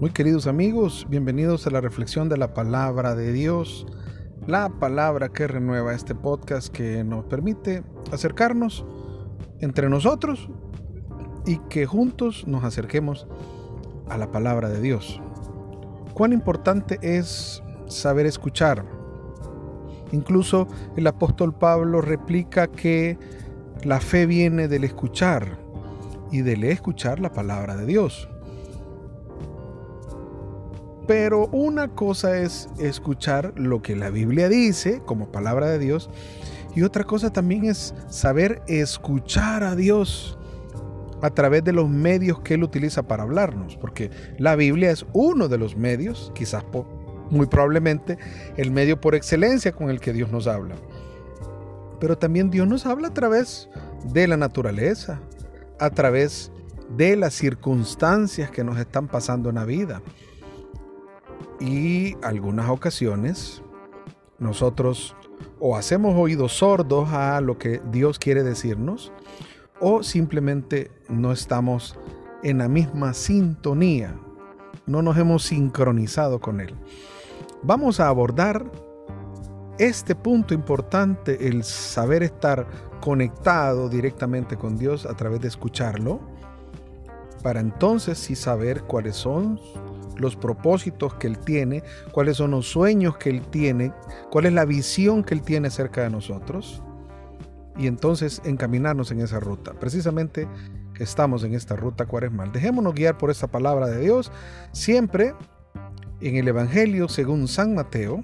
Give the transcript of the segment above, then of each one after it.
Muy queridos amigos, bienvenidos a la reflexión de la palabra de Dios, la palabra que renueva este podcast que nos permite acercarnos entre nosotros y que juntos nos acerquemos a la palabra de Dios. Cuán importante es saber escuchar. Incluso el apóstol Pablo replica que la fe viene del escuchar y del escuchar la palabra de Dios. Pero una cosa es escuchar lo que la Biblia dice como palabra de Dios y otra cosa también es saber escuchar a Dios a través de los medios que Él utiliza para hablarnos, porque la Biblia es uno de los medios, quizás muy probablemente el medio por excelencia con el que Dios nos habla. Pero también Dios nos habla a través de la naturaleza, a través de las circunstancias que nos están pasando en la vida. Y algunas ocasiones nosotros o hacemos oídos sordos a lo que Dios quiere decirnos, o simplemente no estamos en la misma sintonía, no nos hemos sincronizado con Él. Vamos a abordar este punto importante, el saber estar conectado directamente con Dios a través de escucharlo, para entonces sí saber cuáles son los propósitos que Él tiene, cuáles son los sueños que Él tiene, cuál es la visión que Él tiene acerca de nosotros y entonces encaminarnos en esa ruta. Precisamente que estamos en esta ruta cuaresmal. Dejémonos guiar por esta palabra de Dios, siempre en el Evangelio según San Mateo.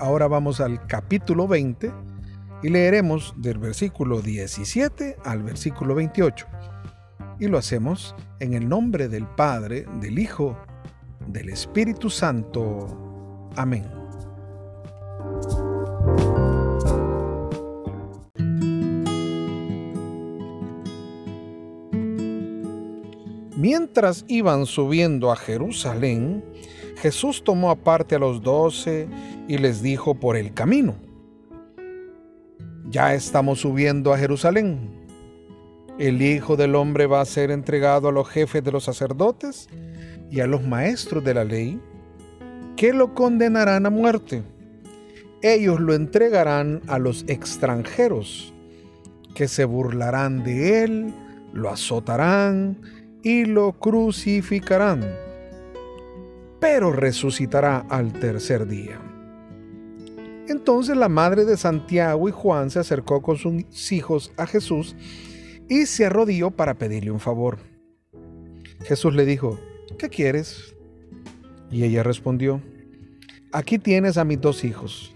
Ahora vamos al capítulo 20 y leeremos del versículo 17 al versículo 28. Y lo hacemos en el nombre del Padre, del Hijo, del Espíritu Santo. Amén. Mientras iban subiendo a Jerusalén, Jesús tomó aparte a los doce y les dijo por el camino, ya estamos subiendo a Jerusalén. El Hijo del Hombre va a ser entregado a los jefes de los sacerdotes y a los maestros de la ley, que lo condenarán a muerte. Ellos lo entregarán a los extranjeros, que se burlarán de él, lo azotarán, y lo crucificarán, pero resucitará al tercer día. Entonces la madre de Santiago y Juan se acercó con sus hijos a Jesús y se arrodilló para pedirle un favor. Jesús le dijo, ¿qué quieres? Y ella respondió, aquí tienes a mis dos hijos.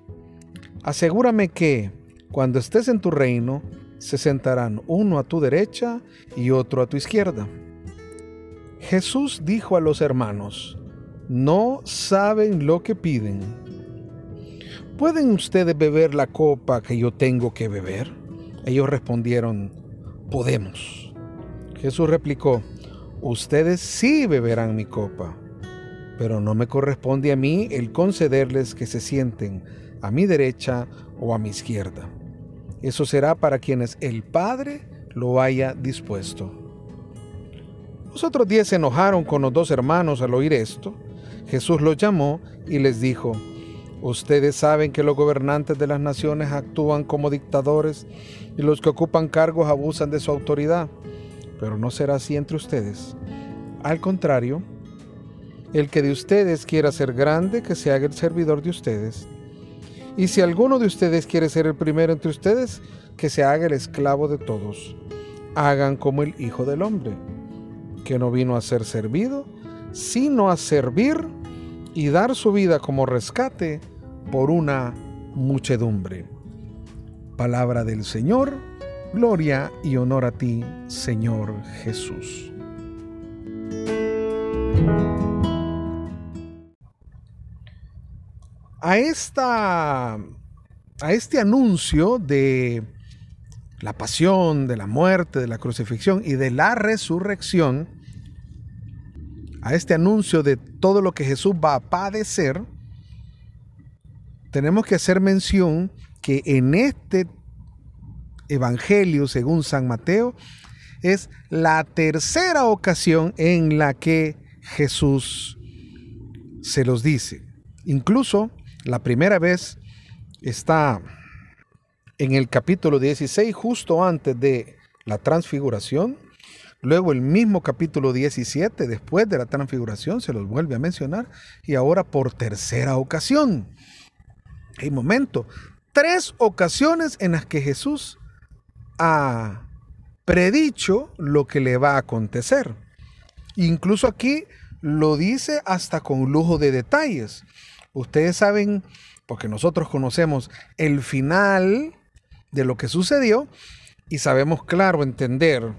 Asegúrame que, cuando estés en tu reino, se sentarán uno a tu derecha y otro a tu izquierda. Jesús dijo a los hermanos, no saben lo que piden. ¿Pueden ustedes beber la copa que yo tengo que beber? Ellos respondieron, podemos. Jesús replicó, ustedes sí beberán mi copa, pero no me corresponde a mí el concederles que se sienten a mi derecha o a mi izquierda. Eso será para quienes el Padre lo haya dispuesto. Los otros diez se enojaron con los dos hermanos al oír esto. Jesús los llamó y les dijo, Ustedes saben que los gobernantes de las naciones actúan como dictadores y los que ocupan cargos abusan de su autoridad, pero no será así entre ustedes. Al contrario, el que de ustedes quiera ser grande, que se haga el servidor de ustedes. Y si alguno de ustedes quiere ser el primero entre ustedes, que se haga el esclavo de todos. Hagan como el Hijo del Hombre que no vino a ser servido, sino a servir y dar su vida como rescate por una muchedumbre. Palabra del Señor, gloria y honor a ti, Señor Jesús. A esta a este anuncio de la pasión, de la muerte, de la crucifixión y de la resurrección, a este anuncio de todo lo que Jesús va a padecer, tenemos que hacer mención que en este Evangelio, según San Mateo, es la tercera ocasión en la que Jesús se los dice. Incluso la primera vez está en el capítulo 16, justo antes de la transfiguración. Luego el mismo capítulo 17, después de la transfiguración, se los vuelve a mencionar. Y ahora por tercera ocasión. Hay momento. Tres ocasiones en las que Jesús ha predicho lo que le va a acontecer. Incluso aquí lo dice hasta con lujo de detalles. Ustedes saben, porque nosotros conocemos el final de lo que sucedió y sabemos claro entender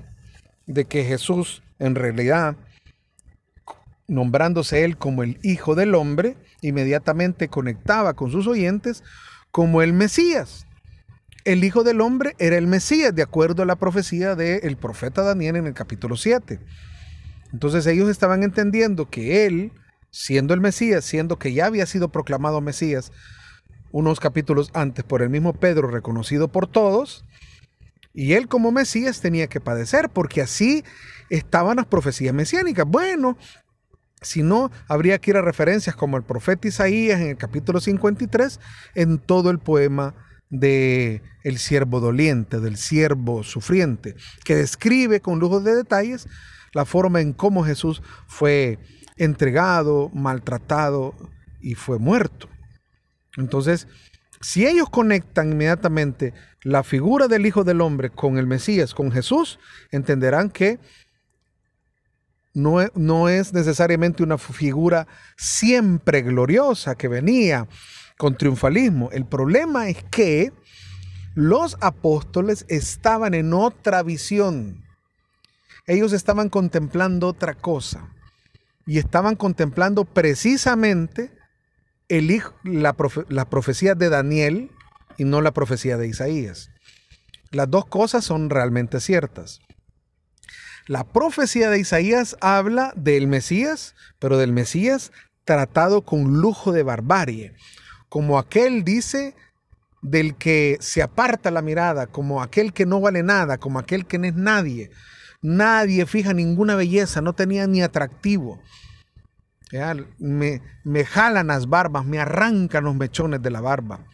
de que Jesús en realidad, nombrándose él como el Hijo del Hombre, inmediatamente conectaba con sus oyentes como el Mesías. El Hijo del Hombre era el Mesías, de acuerdo a la profecía del profeta Daniel en el capítulo 7. Entonces ellos estaban entendiendo que él, siendo el Mesías, siendo que ya había sido proclamado Mesías unos capítulos antes por el mismo Pedro, reconocido por todos, y él como Mesías tenía que padecer, porque así estaban las profecías mesiánicas. Bueno, si no, habría que ir a referencias como el profeta Isaías en el capítulo 53, en todo el poema de el siervo doliente, del siervo sufriente, que describe con lujo de detalles la forma en cómo Jesús fue entregado, maltratado y fue muerto. Entonces, si ellos conectan inmediatamente la figura del Hijo del Hombre con el Mesías, con Jesús, entenderán que no, no es necesariamente una figura siempre gloriosa que venía con triunfalismo. El problema es que los apóstoles estaban en otra visión. Ellos estaban contemplando otra cosa. Y estaban contemplando precisamente el, la, la profecía de Daniel y no la profecía de Isaías. Las dos cosas son realmente ciertas. La profecía de Isaías habla del Mesías, pero del Mesías tratado con lujo de barbarie, como aquel dice del que se aparta la mirada, como aquel que no vale nada, como aquel que no es nadie. Nadie fija ninguna belleza, no tenía ni atractivo. Me, me jalan las barbas, me arrancan los mechones de la barba.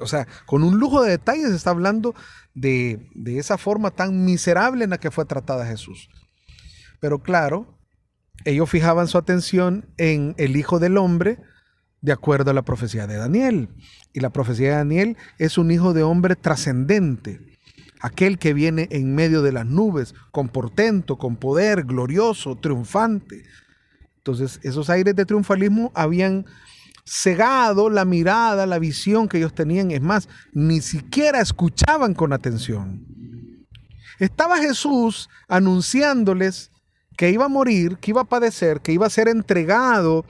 O sea, con un lujo de detalles está hablando de, esa forma tan miserable en la que fue tratada Jesús. Pero claro, ellos fijaban su atención en el Hijo del Hombre de acuerdo a la profecía de Daniel. Y la profecía de Daniel es un hijo de hombre trascendente, aquel que viene en medio de las nubes, con portento, con poder, glorioso, triunfante. Entonces, esos aires de triunfalismo habían cegado la mirada, la visión que ellos tenían. Es más, ni siquiera escuchaban con atención. Estaba Jesús anunciándoles que iba a morir, que iba a padecer, que iba a ser entregado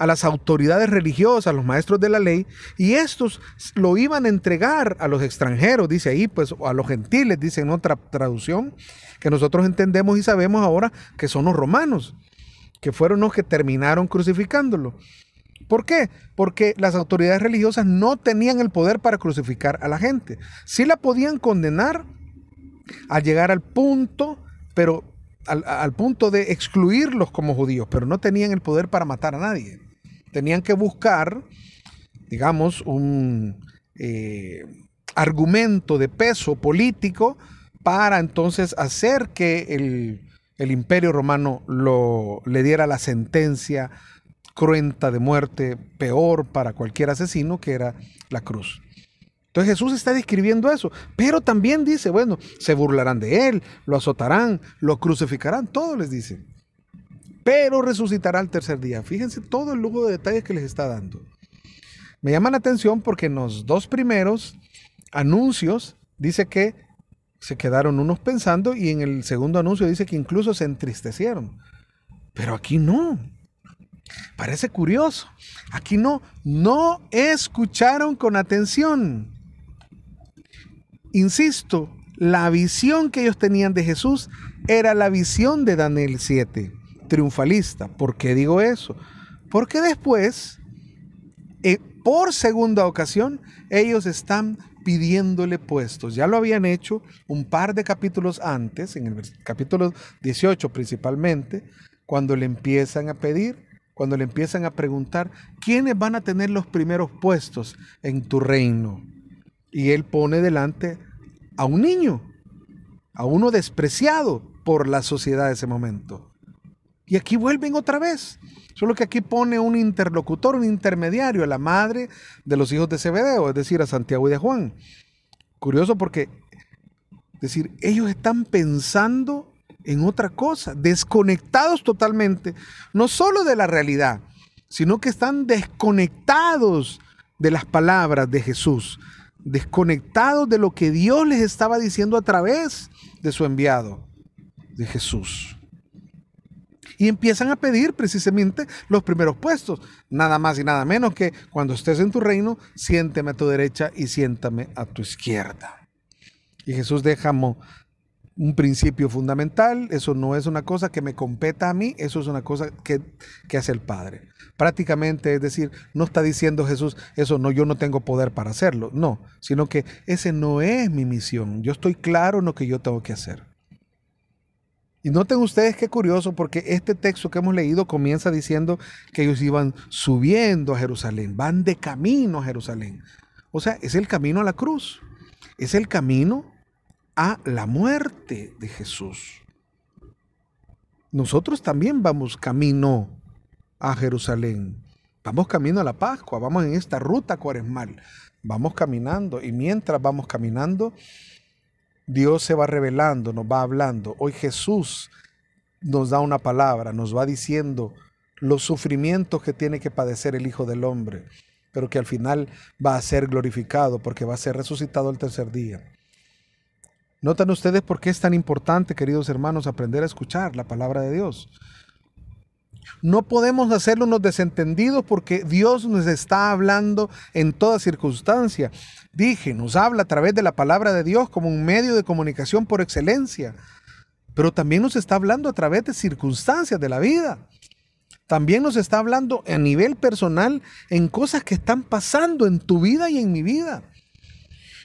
a las autoridades religiosas, a los maestros de la ley, y estos lo iban a entregar a los extranjeros, dice ahí, pues a los gentiles, dice en otra traducción, que nosotros entendemos y sabemos ahora que son los romanos, que fueron los que terminaron crucificándolo. ¿Por qué? Porque las autoridades religiosas no tenían el poder para crucificar a la gente. Sí la podían condenar al llegar al punto, pero al, punto de excluirlos como judíos, pero no tenían el poder para matar a nadie. Tenían que buscar, digamos, un eh, argumento de peso político para entonces hacer que el, el imperio romano lo, le diera la sentencia cruenta de muerte, peor para cualquier asesino, que era la cruz. Entonces Jesús está describiendo eso, pero también dice, bueno, se burlarán de él, lo azotarán, lo crucificarán, todo les dice. Pero resucitará al tercer día. Fíjense todo el lujo de detalles que les está dando. Me llama la atención porque en los dos primeros anuncios dice que se quedaron unos pensando y en el segundo anuncio dice que incluso se entristecieron. Pero aquí no. Parece curioso. Aquí no, no escucharon con atención. Insisto, la visión que ellos tenían de Jesús era la visión de Daniel 7, triunfalista. ¿Por qué digo eso? Porque después, eh, por segunda ocasión, ellos están pidiéndole puestos. Ya lo habían hecho un par de capítulos antes, en el capítulo 18 principalmente, cuando le empiezan a pedir, cuando le empiezan a preguntar, ¿quiénes van a tener los primeros puestos en tu reino? Y él pone delante a un niño, a uno despreciado por la sociedad de ese momento. Y aquí vuelven otra vez. Solo que aquí pone un interlocutor, un intermediario, a la madre de los hijos de Zebedeo, es decir, a Santiago y de Juan. Curioso porque, es decir, ellos están pensando en otra cosa, desconectados totalmente, no solo de la realidad, sino que están desconectados de las palabras de Jesús, desconectados de lo que Dios les estaba diciendo a través de su enviado, de Jesús. Y empiezan a pedir precisamente los primeros puestos, nada más y nada menos que cuando estés en tu reino, siénteme a tu derecha y siéntame a tu izquierda. Y Jesús deja un principio fundamental, eso no es una cosa que me competa a mí, eso es una cosa que, que, hace el Padre. Prácticamente, es decir, no está diciendo Jesús, eso no, yo no tengo poder para hacerlo, no, sino que ese no es mi misión, yo estoy claro en lo que yo tengo que hacer. Y noten ustedes qué curioso, porque este texto que hemos leído comienza diciendo que ellos iban subiendo a Jerusalén, van de camino a Jerusalén. O sea, es el camino a la cruz, es el camino a la muerte de Jesús. Nosotros también vamos camino a Jerusalén, vamos camino a la Pascua, vamos en esta ruta cuaresmal, vamos caminando y mientras vamos caminando, Dios se va revelando, nos va hablando. Hoy Jesús nos da una palabra, nos va diciendo los sufrimientos que tiene que padecer el Hijo del Hombre, pero que al final va a ser glorificado porque va a ser resucitado el tercer día. ¿Notan ustedes por qué es tan importante, queridos hermanos, aprender a escuchar la palabra de Dios? No podemos hacerlo unos desentendidos porque Dios nos está hablando en toda circunstancia. Dije, nos habla a través de la palabra de Dios como un medio de comunicación por excelencia, pero también nos está hablando a través de circunstancias de la vida. También nos está hablando a nivel personal en cosas que están pasando en tu vida y en mi vida.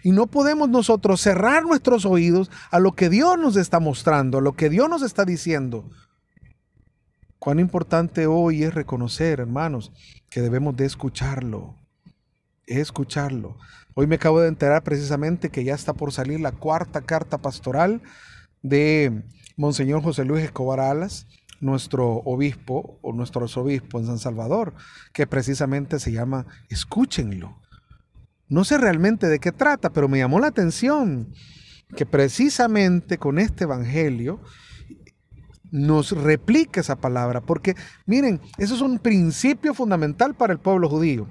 Y no podemos nosotros cerrar nuestros oídos a lo que Dios nos está mostrando, a lo que Dios nos está diciendo. Cuán importante hoy es reconocer, hermanos, que debemos de escucharlo. Escucharlo. Hoy me acabo de enterar precisamente que ya está por salir la cuarta carta pastoral de Monseñor José Luis Escobar Alas, nuestro obispo o nuestro arzobispo en San Salvador, que precisamente se llama Escúchenlo. No sé realmente de qué trata, pero me llamó la atención que precisamente con este evangelio nos replica esa palabra, porque miren, eso es un principio fundamental para el pueblo judío.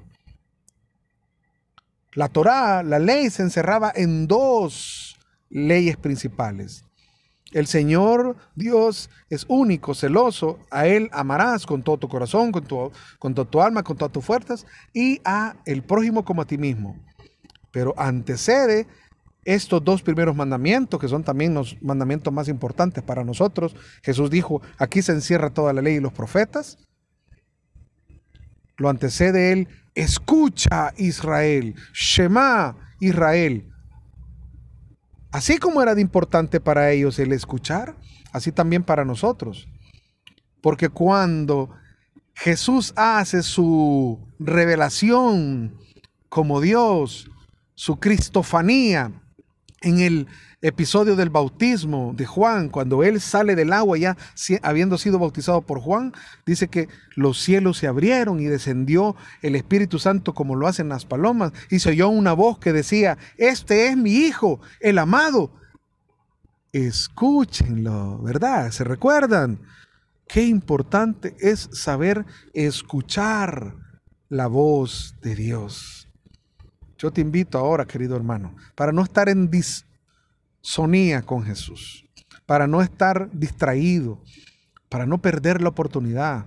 La Torá, la ley, se encerraba en dos leyes principales. El Señor Dios es único, celoso, a Él amarás con todo tu corazón, con, tu, con toda tu alma, con todas tus fuerzas, y a el prójimo como a ti mismo. Pero antecede estos dos primeros mandamientos, que son también los mandamientos más importantes para nosotros, Jesús dijo, aquí se encierra toda la ley y los profetas. Lo antecede él, escucha Israel, Shema Israel. Así como era de importante para ellos el escuchar, así también para nosotros. Porque cuando Jesús hace su revelación como Dios, su cristofanía, en el episodio del bautismo de Juan, cuando él sale del agua ya habiendo sido bautizado por Juan, dice que los cielos se abrieron y descendió el Espíritu Santo como lo hacen las palomas y se oyó una voz que decía, este es mi Hijo, el amado. Escúchenlo, ¿verdad? ¿Se recuerdan? Qué importante es saber escuchar la voz de Dios. Yo te invito ahora, querido hermano, para no estar en disonía con Jesús, para no estar distraído, para no perder la oportunidad.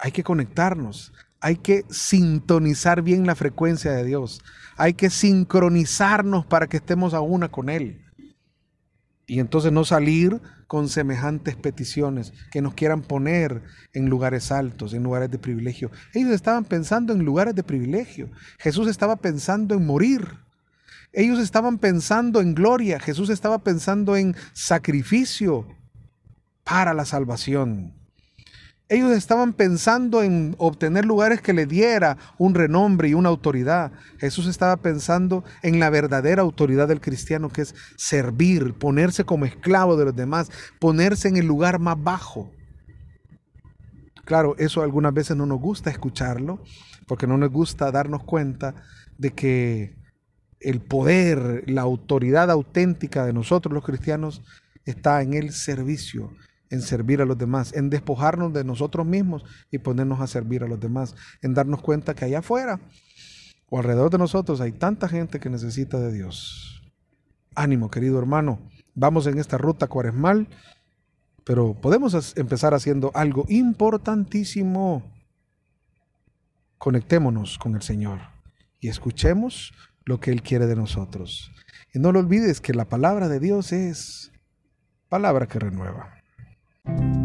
Hay que conectarnos, hay que sintonizar bien la frecuencia de Dios, hay que sincronizarnos para que estemos a una con Él. Y entonces no salir con semejantes peticiones que nos quieran poner en lugares altos, en lugares de privilegio. Ellos estaban pensando en lugares de privilegio. Jesús estaba pensando en morir. Ellos estaban pensando en gloria. Jesús estaba pensando en sacrificio para la salvación. Ellos estaban pensando en obtener lugares que le diera un renombre y una autoridad. Jesús estaba pensando en la verdadera autoridad del cristiano, que es servir, ponerse como esclavo de los demás, ponerse en el lugar más bajo. Claro, eso algunas veces no nos gusta escucharlo, porque no nos gusta darnos cuenta de que el poder, la autoridad auténtica de nosotros los cristianos está en el servicio, en servir a los demás, en despojarnos de nosotros mismos y ponernos a servir a los demás, en darnos cuenta que allá afuera o alrededor de nosotros hay tanta gente que necesita de Dios. Ánimo, querido hermano, vamos en esta ruta cuaresmal, pero podemos empezar haciendo algo importantísimo. Conectémonos con el Señor y escuchemos lo que Él quiere de nosotros. Y no lo olvides que la palabra de Dios es palabra que renueva. Thank you